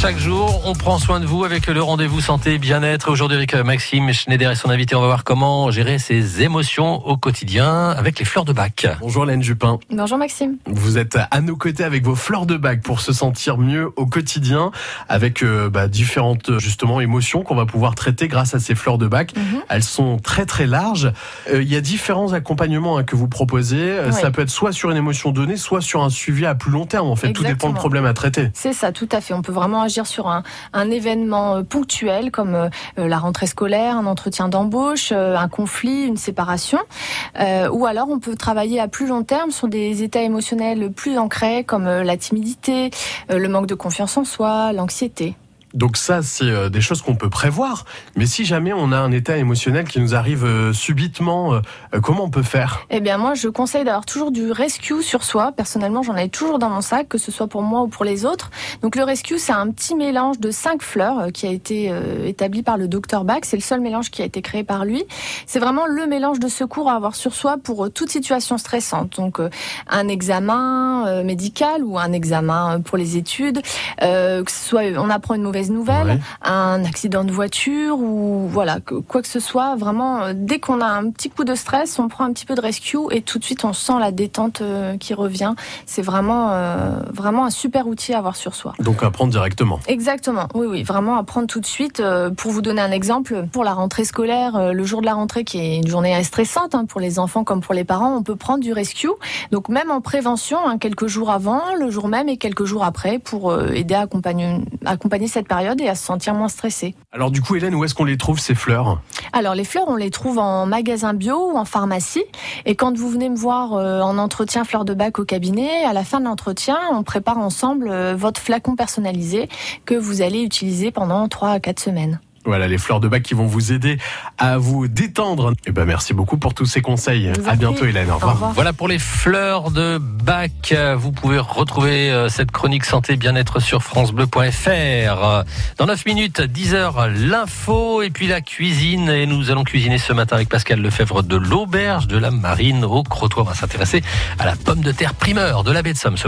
Chaque jour, on prend soin de vous avec le rendez-vous santé bien-être. Aujourd'hui, avec Maxime Schneider et son invité, on va voir comment gérer ses émotions au quotidien avec les fleurs de bac. Bonjour Laine Jupin. Bonjour Maxime. Vous êtes à nos côtés avec vos fleurs de bac pour se sentir mieux au quotidien avec euh, bah, différentes justement émotions qu'on va pouvoir traiter grâce à ces fleurs de bac. Mhm. Elles sont très très larges. Euh, Il y a différents accompagnements hein, que vous proposez. Euh, Oui. Ça peut être soit sur une émotion donnée, soit sur un suivi à plus long terme. En fait, tout dépend du problème à traiter. C'est ça, tout à fait. On peut vraiment sur un, événement euh, ponctuel comme euh, euh, la rentrée scolaire, un entretien d'embauche, un conflit, une séparation. Ou alors on peut travailler à plus long terme sur des états émotionnels plus ancrés comme la timidité, le manque de confiance en soi, l'anxiété. Donc ça, c'est euh, des choses qu'on peut prévoir. Mais si jamais on a un état émotionnel qui nous arrive euh, subitement, euh, comment on peut faire? Eh bien, moi, je conseille d'avoir toujours du rescue sur soi. Personnellement, j'en ai toujours dans mon sac, que ce soit pour moi ou pour les autres. Donc, le rescue, c'est un petit mélange de cinq fleurs qui a été établi par le docteur Bach. C'est le seul mélange qui a été créé par lui. C'est vraiment le mélange de secours à avoir sur soi pour toute situation stressante. Donc, un examen médical ou un examen pour les études, que ce soit on apprend une mauvaise nouvelle, Ouais. un accident de voiture ou voilà que- quoi que ce soit. Vraiment, euh, dès qu'on a un petit coup de stress, on prend un petit peu de rescue et tout de suite on sent la détente euh, qui revient. C'est vraiment euh, vraiment un super outil à avoir sur soi. Donc à prendre directement. Exactement, oui, oui, vraiment à prendre tout de suite. Pour vous donner un exemple, pour la rentrée scolaire, le jour de la rentrée qui est une journée stressante hein, pour les enfants comme pour les parents, on peut prendre du rescue. Donc même en prévention, hein, quelques jours avant, le jour même et quelques jours après, pour aider à accompagner, accompagner cette période et à se sentir moins stressé. Alors du coup, Hélène, où est-ce qu'on les trouve ces fleurs? Alors les fleurs, on les trouve en magasin bio ou en pharmacie. Et quand vous venez me voir euh, en entretien fleurs de bac au cabinet, à la fin de l'entretien, on prépare ensemble euh, votre flacon personnalisé que vous allez utiliser pendant 3 à 4 semaines. Voilà, les fleurs de bac qui vont vous aider à vous détendre. Et ben merci beaucoup pour tous ces conseils. Vous À bientôt. Hélène. Au Au revoir. Voilà pour les fleurs de bac. Vous pouvez retrouver euh, cette chronique santé bien-être sur francebleu.fr. Dans 9 minutes, 10h, l'info et puis la cuisine. Et nous allons cuisiner ce matin avec Pascal Lefebvre de l'auberge de la marine au Crotoy. On va s'intéresser à la pomme de terre primeur de la baie de Somme. ce